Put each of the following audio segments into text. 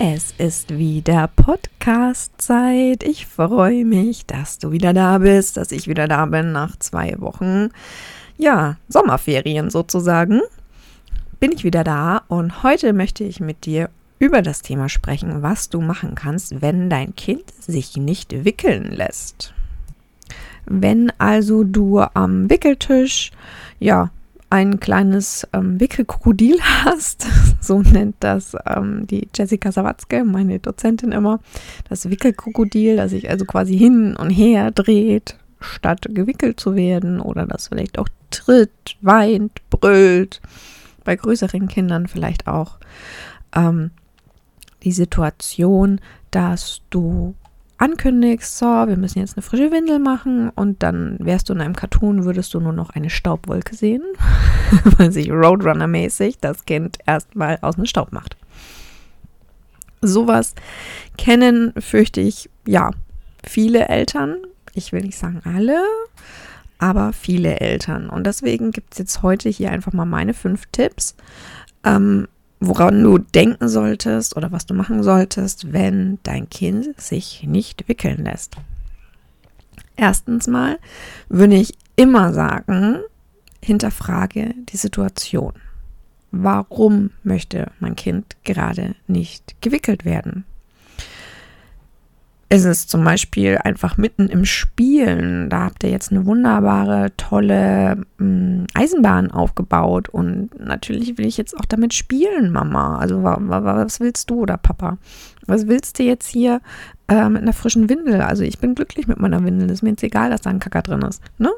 Es ist wieder Podcast-Zeit. Ich freue mich, dass du wieder da bist, dass ich wieder da bin nach zwei Wochen. Ja, Sommerferien sozusagen. Bin ich wieder da und heute möchte ich mit dir über das Thema sprechen, was du machen kannst, wenn dein Kind sich nicht wickeln lässt. Wenn also du am Wickeltisch, ja, ein kleines ähm, Wickelkrokodil hast, so nennt das ähm, die Jessica Sawatzke, meine Dozentin immer, das Wickelkrokodil, das sich also quasi hin und her dreht, statt gewickelt zu werden oder das vielleicht auch tritt, weint, brüllt, bei größeren Kindern vielleicht auch. Ähm, die Situation, dass du ankündigst, so, wir müssen jetzt eine frische Windel machen und dann wärst du in einem Cartoon, würdest du nur noch eine Staubwolke sehen, weil sich Roadrunner-mäßig das Kind erstmal aus dem Staub macht. Sowas kennen, fürchte ich, ja, viele Eltern. Ich will nicht sagen alle, aber viele Eltern. Und deswegen gibt es jetzt heute hier einfach mal meine fünf Tipps, ähm, woran du denken solltest oder was du machen solltest, wenn dein Kind sich nicht wickeln lässt. Erstens mal würde ich immer sagen, hinterfrage die Situation. Warum möchte mein Kind gerade nicht gewickelt werden? Ist es zum Beispiel einfach mitten im Spielen. Da habt ihr jetzt eine wunderbare, tolle mh, hm, Eisenbahn aufgebaut. Und natürlich will ich jetzt auch damit spielen, Mama. Also was willst du oder Papa? Was willst du jetzt hier äh, mit einer frischen Windel? Also ich bin glücklich mit meiner Windel. Ist mir jetzt egal, dass da ein Kacker drin ist. Ne?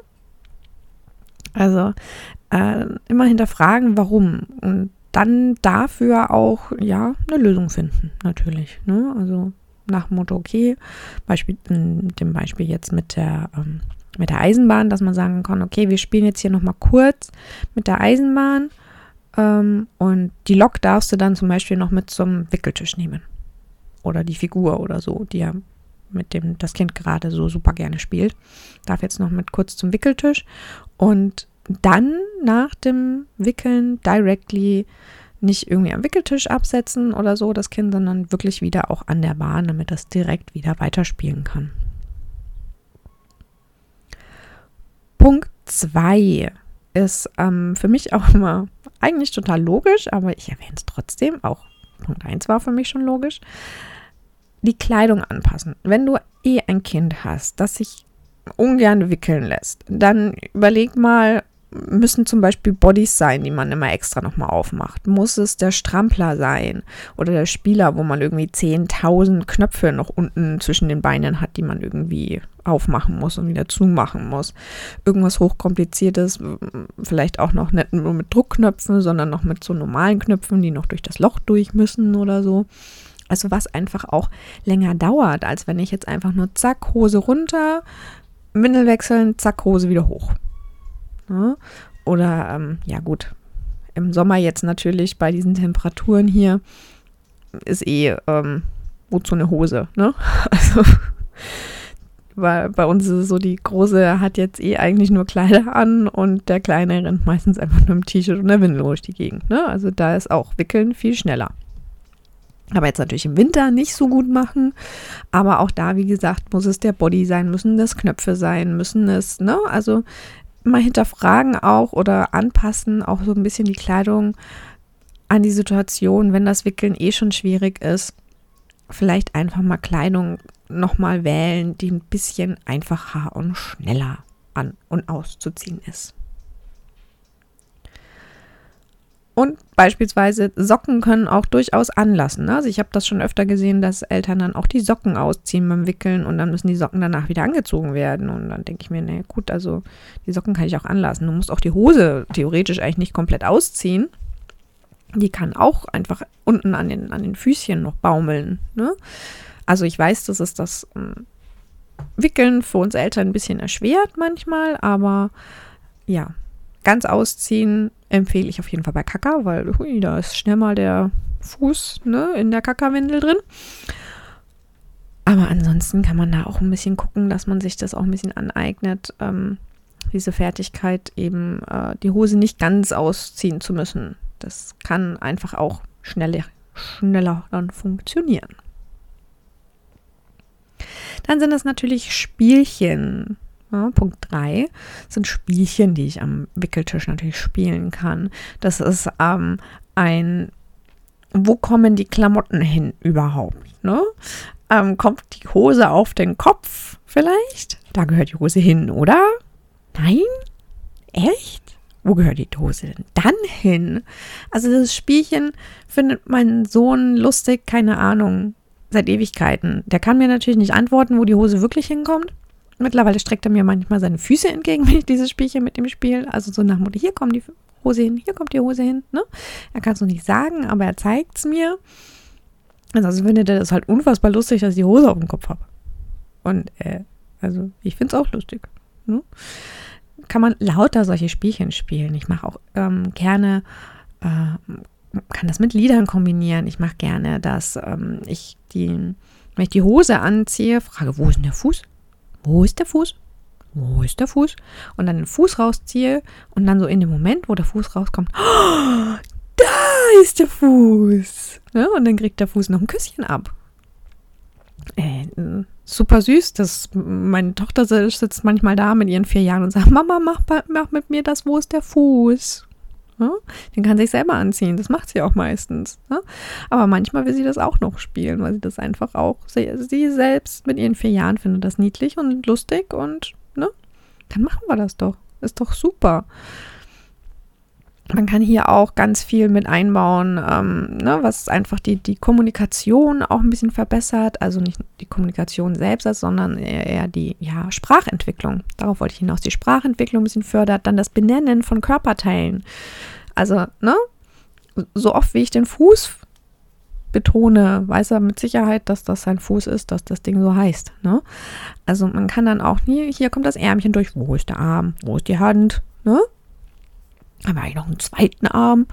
Also äh, immer hinterfragen, warum. Und dann dafür auch, ja, eine Lösung finden, natürlich. Ne? Also nach dem Motto, okay, Beispiel, in dem Beispiel jetzt mit der, ähm, mit der Eisenbahn, dass man sagen kann, okay, wir spielen jetzt hier nochmal kurz mit der Eisenbahn ähm, und die Lok darfst du dann zum Beispiel noch mit zum Wickeltisch nehmen. Oder die Figur oder so, die ja mit dem das Kind gerade so super gerne spielt. Darf jetzt noch mit kurz zum Wickeltisch und dann nach dem Wickeln directly nicht irgendwie am Wickeltisch absetzen oder so, das Kind, sondern wirklich wieder auch an der Bahn, damit das direkt wieder weiterspielen kann. Punkt 2 ist ähm, für mich auch immer eigentlich total logisch, aber ich erwähne es trotzdem. Auch Punkt 1 war für mich schon logisch. Die Kleidung anpassen. Wenn du eh ein Kind hast, das sich ungern wickeln lässt, dann überleg mal, müssen zum Beispiel Bodies sein, die man immer extra nochmal aufmacht? Muss es der Strampler sein oder der Spieler, wo man irgendwie 10.000 Knöpfe noch unten zwischen den Beinen hat, die man irgendwie aufmachen muss und wieder zumachen muss? Irgendwas hochkompliziertes, vielleicht auch noch nicht nur mit Druckknöpfen, sondern noch mit so normalen Knöpfen, die noch durch das Loch durch müssen oder so. Also was einfach auch länger dauert, als wenn ich jetzt einfach nur zack, Hose runter, Windel wechseln, zack, Hose wieder hoch. Ne? Oder ähm, ja gut, im Sommer jetzt natürlich bei diesen Temperaturen hier ist eh ähm, wozu eine Hose, ne? Also weil bei uns ist es so, die Große hat jetzt eh eigentlich nur Kleider an und der Kleine rennt meistens einfach nur im T-Shirt und der Windel durch die Gegend. Ne? Also da ist auch Wickeln viel schneller. Aber jetzt natürlich im Winter nicht so gut machen. Aber auch da, wie gesagt, muss es der Body sein, müssen das Knöpfe sein, müssen es, ne? Also mal hinterfragen auch oder anpassen, auch so ein bisschen die Kleidung an die Situation, wenn das Wickeln eh schon schwierig ist. Vielleicht einfach mal Kleidung nochmal wählen, die ein bisschen einfacher und schneller an und auszuziehen ist. Und beispielsweise Socken können auch durchaus anlassen. Ne? Also ich habe das schon öfter gesehen, dass Eltern dann auch die Socken ausziehen beim Wickeln und dann müssen die Socken danach wieder angezogen werden. Und dann denke ich mir, naja gut, also die Socken kann ich auch anlassen. Du musst auch die Hose theoretisch eigentlich nicht komplett ausziehen. Die kann auch einfach unten an den, an den Füßchen noch baumeln. Ne? Also ich weiß, dass es das ähm, Wickeln für uns Eltern ein bisschen erschwert manchmal, aber ja, ganz ausziehen empfehle ich auf jeden Fall bei Kaka, weil hui, da ist schnell mal der Fuß ne, in der Kaka-Windel drin. Aber ansonsten kann man da auch ein bisschen gucken, dass man sich das auch ein bisschen aneignet, ähm, diese Fertigkeit eben äh, die Hose nicht ganz ausziehen zu müssen. Das kann einfach auch schneller, schneller dann funktionieren. Dann sind es natürlich Spielchen. Ja, Punkt 3 sind Spielchen, die ich am Wickeltisch natürlich spielen kann. Das ist ähm, ein, wo kommen die Klamotten hin überhaupt? Ne? Ähm, kommt die Hose auf den Kopf vielleicht? Da gehört die Hose hin, oder? Nein? Echt? Wo gehört die Hose denn dann hin? Also das Spielchen findet mein Sohn lustig, keine Ahnung seit Ewigkeiten. Der kann mir natürlich nicht antworten, wo die Hose wirklich hinkommt. Mittlerweile streckt er mir manchmal seine Füße entgegen, wenn ich dieses Spielchen mit ihm spiele. Also so nach Mutter, hier kommt die Hose hin, hier kommt die Hose hin. Ne? Er kann es noch nicht sagen, aber er zeigt es mir. Also findet er das halt unfassbar lustig, dass ich die Hose auf dem Kopf habe. Und äh, also ich finde es auch lustig. Ne? Kann man lauter solche Spielchen spielen. Ich mache auch ähm, gerne äh, kann das mit Liedern kombinieren. Ich mache gerne, dass ähm, ich die, wenn ich die Hose anziehe, frage, wo ist denn der Fuß? Wo ist der Fuß? Wo ist der Fuß? Und dann den Fuß rausziehe und dann so in dem Moment, wo der Fuß rauskommt, da ist der Fuß. Ja, und dann kriegt der Fuß noch ein Küsschen ab. Äh, super süß. Das, meine Tochter sitzt manchmal da mit ihren vier Jahren und sagt, Mama, mach, mach mit mir das, wo ist der Fuß? Ja? Den kann sich selber anziehen. Das macht sie auch meistens. Ja? Aber manchmal will sie das auch noch spielen, weil sie das einfach auch, sie, sie selbst mit ihren vier Jahren findet das niedlich und lustig und, ne? Dann machen wir das doch. Ist doch super. Man kann hier auch ganz viel mit einbauen, ähm, ne, was einfach die, die Kommunikation auch ein bisschen verbessert. Also nicht die Kommunikation selbst, sondern eher, eher die ja, Sprachentwicklung. Darauf wollte ich hinaus. Die Sprachentwicklung ein bisschen fördert. Dann das Benennen von Körperteilen. Also, ne, so oft wie ich den Fuß betone, weiß er mit Sicherheit, dass das sein Fuß ist, dass das Ding so heißt. Ne? Also man kann dann auch nie, hier kommt das Ärmchen durch, wo ist der Arm, wo ist die Hand, ne? Haben wir noch einen zweiten Arm.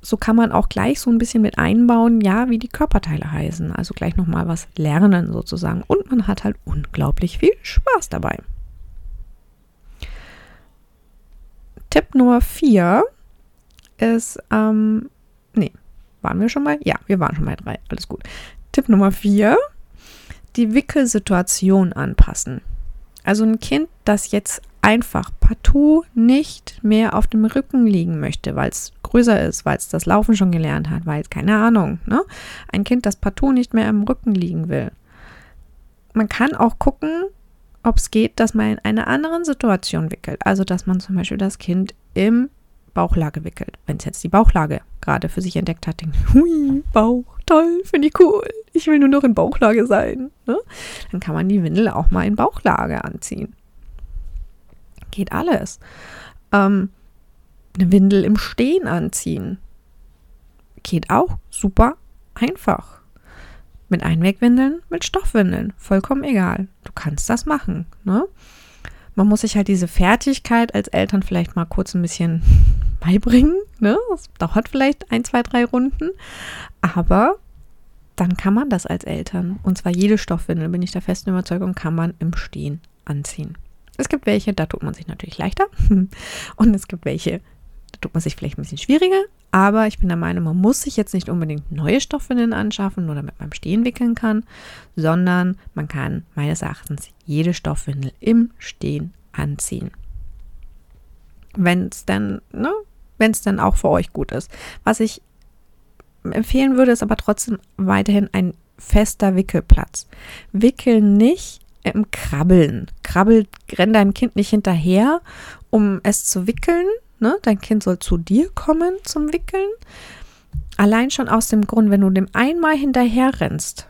So kann man auch gleich so ein bisschen mit einbauen, ja, wie die Körperteile heißen. Also gleich nochmal was lernen sozusagen. Und man hat halt unglaublich viel Spaß dabei. Tipp Nummer 4 ist, ähm, nee, waren wir schon mal? Ja, wir waren schon mal drei. Alles gut. Tipp Nummer 4, die Wickelsituation anpassen. Also ein Kind, das jetzt einfach partout nicht mehr auf dem Rücken liegen möchte, weil es größer ist, weil es das Laufen schon gelernt hat, weil es keine Ahnung, ne? Ein Kind, das partout nicht mehr am Rücken liegen will. Man kann auch gucken, ob es geht, dass man in einer anderen Situation wickelt. Also, dass man zum Beispiel das Kind im Bauchlage wickelt. Wenn es jetzt die Bauchlage gerade für sich entdeckt hat, denkt, hui, Bauch, toll, finde ich cool. Ich will nur noch in Bauchlage sein. Ne? Dann kann man die Windel auch mal in Bauchlage anziehen. Geht alles. Ähm, eine Windel im Stehen anziehen. Geht auch super einfach. Mit Einwegwindeln, mit Stoffwindeln. Vollkommen egal. Du kannst das machen. Ne? Man muss sich halt diese Fertigkeit als Eltern vielleicht mal kurz ein bisschen beibringen. Ne? Das dauert vielleicht ein, zwei, drei Runden. Aber dann kann man das als Eltern. Und zwar jede Stoffwindel, bin ich der festen Überzeugung, kann man im Stehen anziehen. Es gibt welche, da tut man sich natürlich leichter. Und es gibt welche, da tut man sich vielleicht ein bisschen schwieriger. Aber ich bin der Meinung, man muss sich jetzt nicht unbedingt neue Stoffwindeln anschaffen, nur damit man im Stehen wickeln kann, sondern man kann meines Erachtens jede Stoffwindel im Stehen anziehen. Wenn es dann, ne, wenn es dann auch für euch gut ist. Was ich empfehlen würde, ist aber trotzdem weiterhin ein fester Wickelplatz. Wickeln nicht im Krabbeln. Krabbelt, renn deinem Kind nicht hinterher, um es zu wickeln. Ne? Dein Kind soll zu dir kommen zum Wickeln. Allein schon aus dem Grund, wenn du dem einmal hinterher rennst,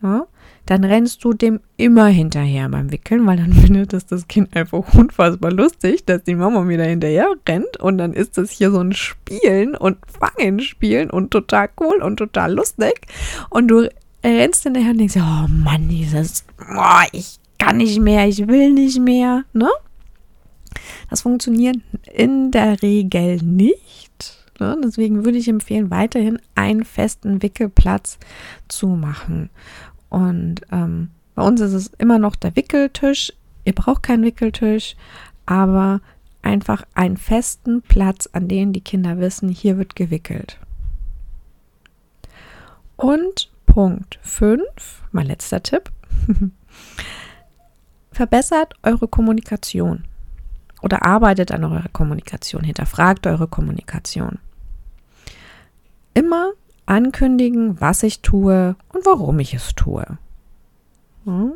ne? dann rennst du dem immer hinterher beim Wickeln, weil dann findet es das Kind einfach unfassbar lustig, dass die Mama wieder hinterher rennt und dann ist das hier so ein Spielen und Fangen spielen und total cool und total lustig und du rennst hinterher und denkst, oh Mann, dieses, oh, ich kann nicht mehr, ich will nicht mehr, ne? Das funktioniert in der Regel nicht. Ne? Deswegen würde ich empfehlen, weiterhin einen festen Wickelplatz zu machen. Und ähm, bei uns ist es immer noch der Wickeltisch. Ihr braucht keinen Wickeltisch, aber einfach einen festen Platz, an dem die Kinder wissen, hier wird gewickelt. Und Punkt 5, mein letzter Tipp. Verbessert eure Kommunikation oder arbeitet an eurer Kommunikation, hinterfragt eure Kommunikation. Immer ankündigen, was ich tue und warum ich es tue. Hm?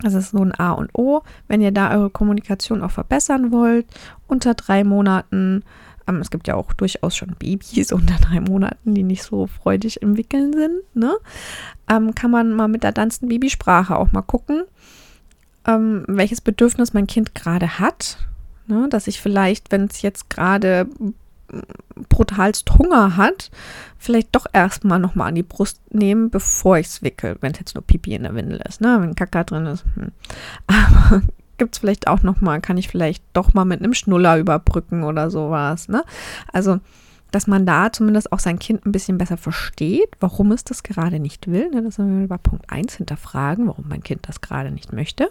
Das ist so ein A und O. Wenn ihr da eure Kommunikation auch verbessern wollt, unter drei Monaten, ähm, es gibt ja auch durchaus schon Babys unter drei Monaten, die nicht so freudig im Wickeln sind, ne? ähm, kann man mal mit der tanzenden Babysprache auch mal gucken, ähm, welches Bedürfnis mein Kind gerade hat. Ne? Dass ich vielleicht, wenn es jetzt gerade brutalst Hunger hat, vielleicht doch erstmal nochmal an die Brust nehmen, bevor ich es wickel, wenn es jetzt nur Pipi in der Windel ist, ne? wenn Kaka drin ist. Hm. Aber gibt es vielleicht auch nochmal, kann ich vielleicht doch mal mit einem Schnuller überbrücken oder sowas. Ne? Also, dass man da zumindest auch sein Kind ein bisschen besser versteht, warum es das gerade nicht will. Ne? Das wir bei Punkt 1 hinterfragen, warum mein Kind das gerade nicht möchte.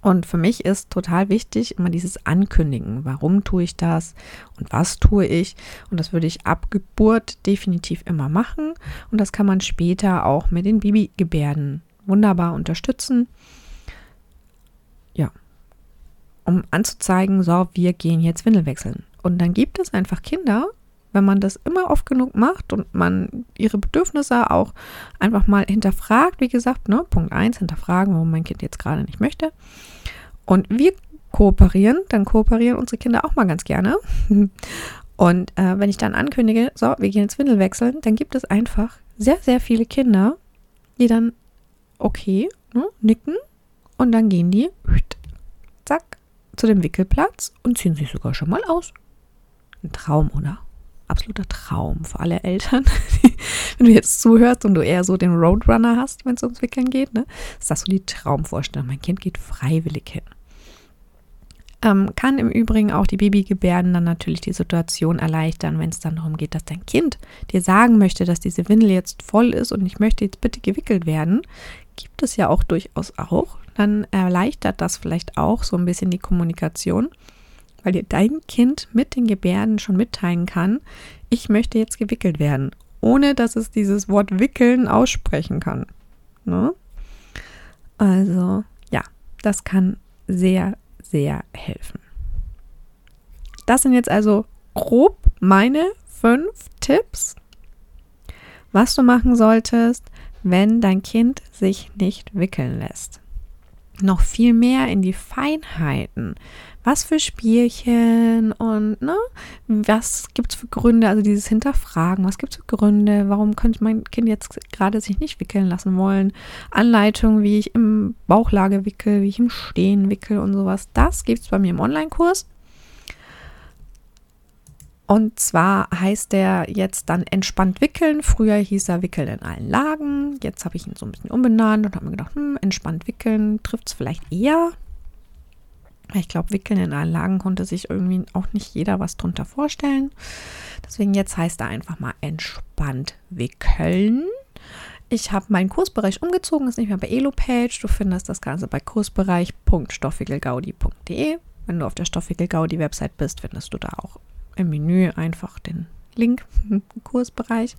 Und für mich ist total wichtig immer dieses Ankündigen. Warum tue ich das und was tue ich? Und das würde ich ab Geburt definitiv immer machen. Und das kann man später auch mit den Babygebärden wunderbar unterstützen. Ja, um anzuzeigen, so, wir gehen jetzt Windel wechseln. Und dann gibt es einfach Kinder, wenn man das immer oft genug macht und man ihre Bedürfnisse auch einfach mal hinterfragt, wie gesagt, ne, Punkt 1, hinterfragen, warum mein Kind jetzt gerade nicht möchte. Und wir kooperieren, dann kooperieren unsere Kinder auch mal ganz gerne. Und äh, wenn ich dann ankündige, so, wir gehen jetzt Windel wechseln, dann gibt es einfach sehr, sehr viele Kinder, die dann okay ne, nicken und dann gehen die zack zu dem Wickelplatz und ziehen sich sogar schon mal aus. Ein Traum, oder? Absoluter Traum für alle Eltern. wenn du jetzt zuhörst und du eher so den Roadrunner hast, wenn es ums Wickeln geht, ne, ist das so die Traumvorstellung. Mein Kind geht freiwillig hin. Ähm, kann im Übrigen auch die Babygebärden dann natürlich die Situation erleichtern, wenn es dann darum geht, dass dein Kind dir sagen möchte, dass diese Windel jetzt voll ist und ich möchte jetzt bitte gewickelt werden. Gibt es ja auch durchaus auch. Dann erleichtert das vielleicht auch so ein bisschen die Kommunikation weil dir dein Kind mit den Gebärden schon mitteilen kann, ich möchte jetzt gewickelt werden, ohne dass es dieses Wort wickeln aussprechen kann. Ne? Also ja, das kann sehr, sehr helfen. Das sind jetzt also grob meine fünf Tipps, was du machen solltest, wenn dein Kind sich nicht wickeln lässt. Noch viel mehr in die Feinheiten. Was für Spielchen und ne, was gibt es für Gründe, also dieses Hinterfragen, was gibt es für Gründe, warum könnte mein Kind jetzt gerade sich nicht wickeln lassen wollen, Anleitungen, wie ich im Bauchlage wickel, wie ich im Stehen wickel und sowas, das gibt es bei mir im Online-Kurs. Und zwar heißt der jetzt dann entspannt wickeln. Früher hieß er wickeln in allen Lagen. Jetzt habe ich ihn so ein bisschen umbenannt und habe mir gedacht, hm, entspannt wickeln trifft es vielleicht eher. Ich glaube, Wickeln in Anlagen konnte sich irgendwie auch nicht jeder was drunter vorstellen. Deswegen jetzt heißt er einfach mal entspannt wickeln. Ich habe meinen Kursbereich umgezogen, ist nicht mehr bei Elo-Page. Du findest das Ganze bei kursbereich.stoffwickelgaudi.de. Wenn du auf der Stoffwickelgaudi-Website bist, findest du da auch im Menü einfach den Link Kursbereich.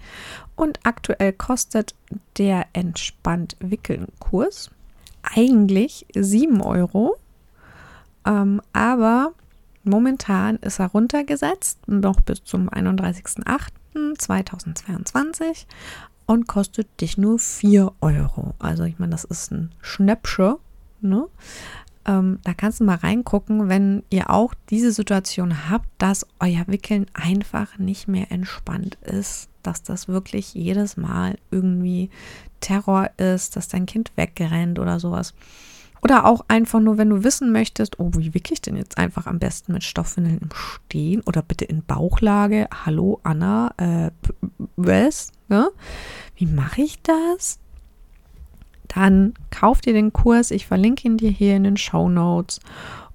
Und aktuell kostet der entspannt wickeln Kurs eigentlich 7 Euro. Ähm, aber momentan ist er runtergesetzt, noch bis zum 31.08.2022 und kostet dich nur 4 Euro. Also ich meine, das ist ein Schnäppchen. Ne? Ähm, da kannst du mal reingucken, wenn ihr auch diese Situation habt, dass euer Wickeln einfach nicht mehr entspannt ist, dass das wirklich jedes Mal irgendwie Terror ist, dass dein Kind wegrennt oder sowas. Oder auch einfach nur, wenn du wissen möchtest, oh, wie wickel ich denn jetzt einfach am besten mit Stoffwindeln im Stehen oder bitte in Bauchlage? Hallo Anna, äh, was? Ne? Wie mache ich das? Dann kauf dir den Kurs. Ich verlinke ihn dir hier in den Show Notes.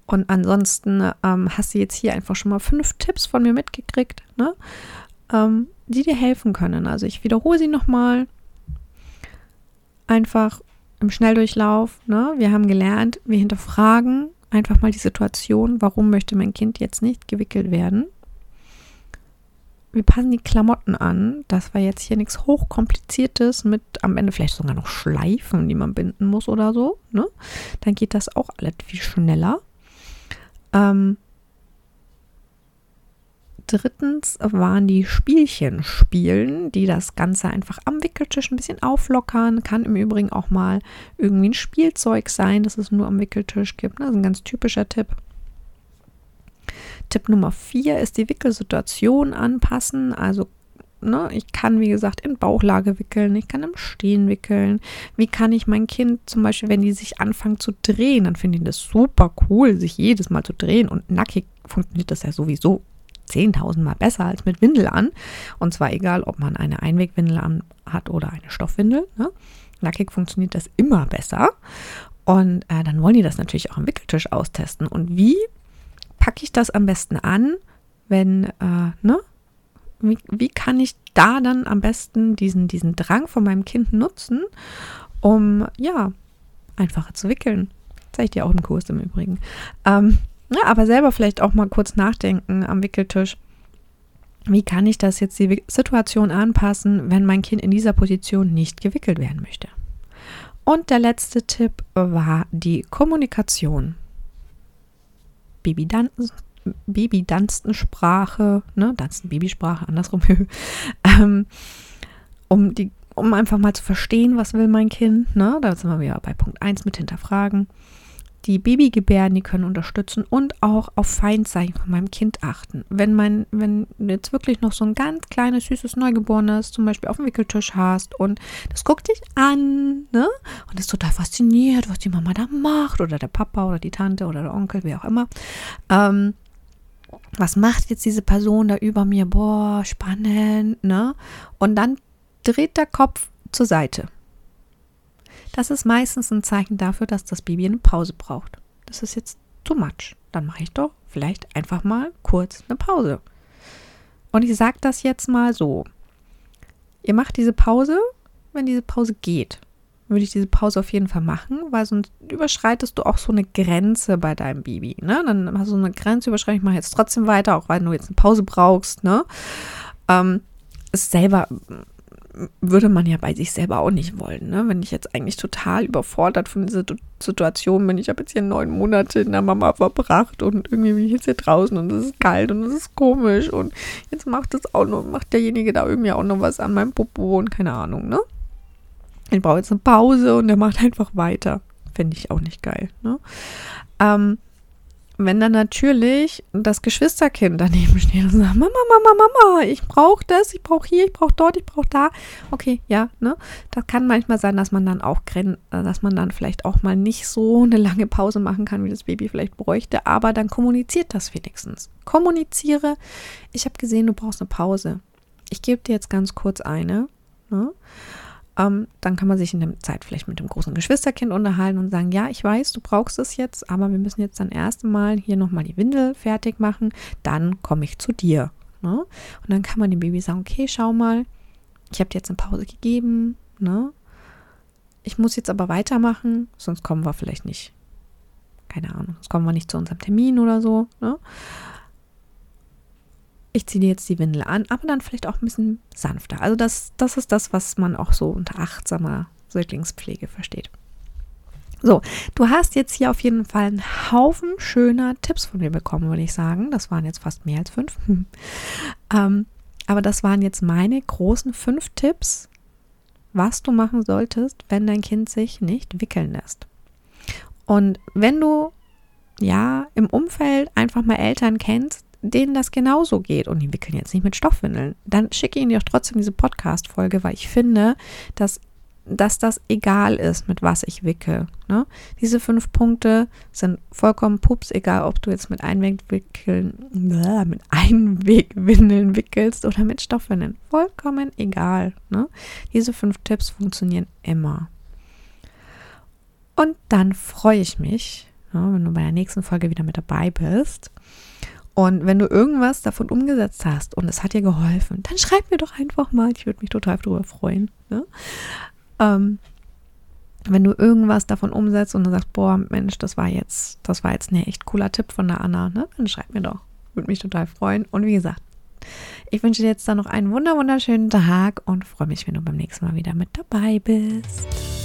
Und ansonsten ähm, hast du jetzt hier einfach schon mal fünf Tipps von mir mitgekriegt, ne? ähm, die dir helfen können. Also ich wiederhole sie nochmal. Einfach im Schnelldurchlauf. Ne? Wir haben gelernt, wir hinterfragen einfach mal die Situation, warum möchte mein Kind jetzt nicht gewickelt werden. Wir passen die Klamotten an. Das war jetzt hier nichts hochkompliziertes mit am Ende vielleicht sogar noch Schleifen, die man binden muss oder so. Ne? Dann geht das auch alles viel schneller. Ähm, drittens waren die Spielchen spielen, die das Ganze einfach am Wickeltisch ein bisschen auflockern. Kann im Übrigen auch mal irgendwie ein Spielzeug sein, das es nur am Wickeltisch gibt. Das ist ein ganz typischer Tipp. Tipp Nummer vier ist die Wickelsituation anpassen. Also Ne, ich kann, wie gesagt, in Bauchlage wickeln, ich kann im Stehen wickeln. Wie kann ich mein Kind zum Beispiel, wenn die sich anfangen zu drehen, dann finde ich das super cool, sich jedes Mal zu drehen. Und nackig funktioniert das ja sowieso 10.000 Mal besser als mit Windel an. Und zwar egal, ob man eine Einwegwindel an hat oder eine Stoffwindel. Ne? Nackig funktioniert das immer besser. Und äh, dann wollen die das natürlich auch am Wickeltisch austesten. Und wie packe ich das am besten an, wenn, äh, ne? Wie, wie kann ich da dann am besten diesen, diesen Drang von meinem Kind nutzen, um, ja, einfacher zu wickeln? Zeige ich dir auch im Kurs im Übrigen. Ähm, ja, aber selber vielleicht auch mal kurz nachdenken am Wickeltisch. Wie kann ich das jetzt die Situation anpassen, wenn mein Kind in dieser Position nicht gewickelt werden möchte? Und der letzte Tipp war die Kommunikation. Babydanzen, Babydanstensprache, ne, Danzen, Babysprache, andersrum, ähm, um, die, um einfach mal zu verstehen, was will mein Kind, ne, da sind wir wieder bei Punkt 1 mit hinterfragen die Babygebärden, die können unterstützen und auch auf Feindzeichen von meinem Kind achten. Wenn mein, wenn jetzt wirklich noch so ein ganz kleines, süßes Neugeborenes zum Beispiel auf dem Wickeltisch hast und das guckt dich an, ne? Und ist total fasziniert, was die Mama da macht oder der Papa oder die Tante oder der Onkel, wie auch immer. Ähm, was macht jetzt diese Person da über mir? Boah, spannend, ne? Und dann dreht der Kopf zur Seite. Das ist meistens ein Zeichen dafür, dass das Baby eine Pause braucht. Das ist jetzt too much. Dann mache ich doch vielleicht einfach mal kurz eine Pause. Und ich sage das jetzt mal so. Ihr macht diese Pause, wenn diese Pause geht. Würde ich diese Pause auf jeden Fall machen, weil sonst überschreitest du auch so eine Grenze bei deinem Baby. Ne? Dann hast du eine Grenze überschreiten, ich mache jetzt trotzdem weiter, auch weil du jetzt eine Pause brauchst. Ne? Ähm, ist selber würde man ja bei sich selber auch nicht wollen. Ne? Wenn ich jetzt eigentlich total überfordert von dieser Situation bin, ich habe jetzt hier neun Monate in der Mama verbracht und irgendwie bin ich jetzt hier draußen und es ist kalt und es ist komisch und jetzt macht das auch noch, macht derjenige da irgendwie auch noch was an meinem Popo und keine Ahnung, ne? Ich brauche jetzt eine Pause und der macht einfach weiter. Fände ich auch nicht geil, ne? Ähm, wenn dann natürlich das Geschwisterkind daneben steht und sagt, Mama, Mama, Mama, ich brauche das, ich brauche hier, ich brauche dort, ich brauche da. Okay, ja, ne? Das kann manchmal sein, dass man dann auch, dass man dann vielleicht auch mal nicht so eine lange Pause machen kann, wie das Baby vielleicht bräuchte, aber dann kommuniziert das wenigstens. Kommuniziere, ich habe gesehen, du brauchst eine Pause. Ich gebe dir jetzt ganz kurz eine. Ne? Ähm, dann kann man sich in der Zeit vielleicht mit dem großen Geschwisterkind unterhalten und sagen, ja, ich weiß, du brauchst es jetzt, aber wir müssen jetzt dann erst einmal hier nochmal die Windel fertig machen, dann komme ich zu dir. Ne? Und dann kann man dem Baby sagen, okay, schau mal, ich habe dir jetzt eine Pause gegeben, ne? Ich muss jetzt aber weitermachen, sonst kommen wir vielleicht nicht. Keine Ahnung, sonst kommen wir nicht zu unserem Termin oder so. Ne? Ich ziehe jetzt die Windel an, aber dann vielleicht auch ein bisschen sanfter. Also das, das ist das, was man auch so unter achtsamer Säuglingspflege versteht. So, du hast jetzt hier auf jeden Fall einen Haufen schöner Tipps von mir bekommen, würde ich sagen. Das waren jetzt fast mehr als fünf. ähm, aber das waren jetzt meine großen fünf Tipps, was du machen solltest, wenn dein Kind sich nicht wickeln lässt. Und wenn du ja im Umfeld einfach mal Eltern kennst, denen das genauso geht und die wickeln jetzt nicht mit Stoffwindeln, dann schicke ihnen doch trotzdem diese Podcast-Folge, weil ich finde, dass, dass das egal ist, mit was ich wickel. Ne? Diese fünf Punkte sind vollkommen pups, egal ob du jetzt mit Einwegwickeln, mit Einwegwindeln wickelst oder mit Stoffwindeln. Vollkommen egal. Ne? Diese fünf Tipps funktionieren immer. Und dann freue ich mich, ja, wenn du bei der nächsten Folge wieder mit dabei bist. Und wenn du irgendwas davon umgesetzt hast und es hat dir geholfen, dann schreib mir doch einfach mal. Ich würde mich total darüber freuen. Ne? Ähm, wenn du irgendwas davon umsetzt und du sagst, boah, Mensch, das war jetzt, das war jetzt ein echt cooler Tipp von der Anna, ne? Dann schreib mir doch. Würde mich total freuen. Und wie gesagt, ich wünsche dir jetzt dann noch einen wunder wunderschönen Tag und freue mich, wenn du beim nächsten Mal wieder mit dabei bist.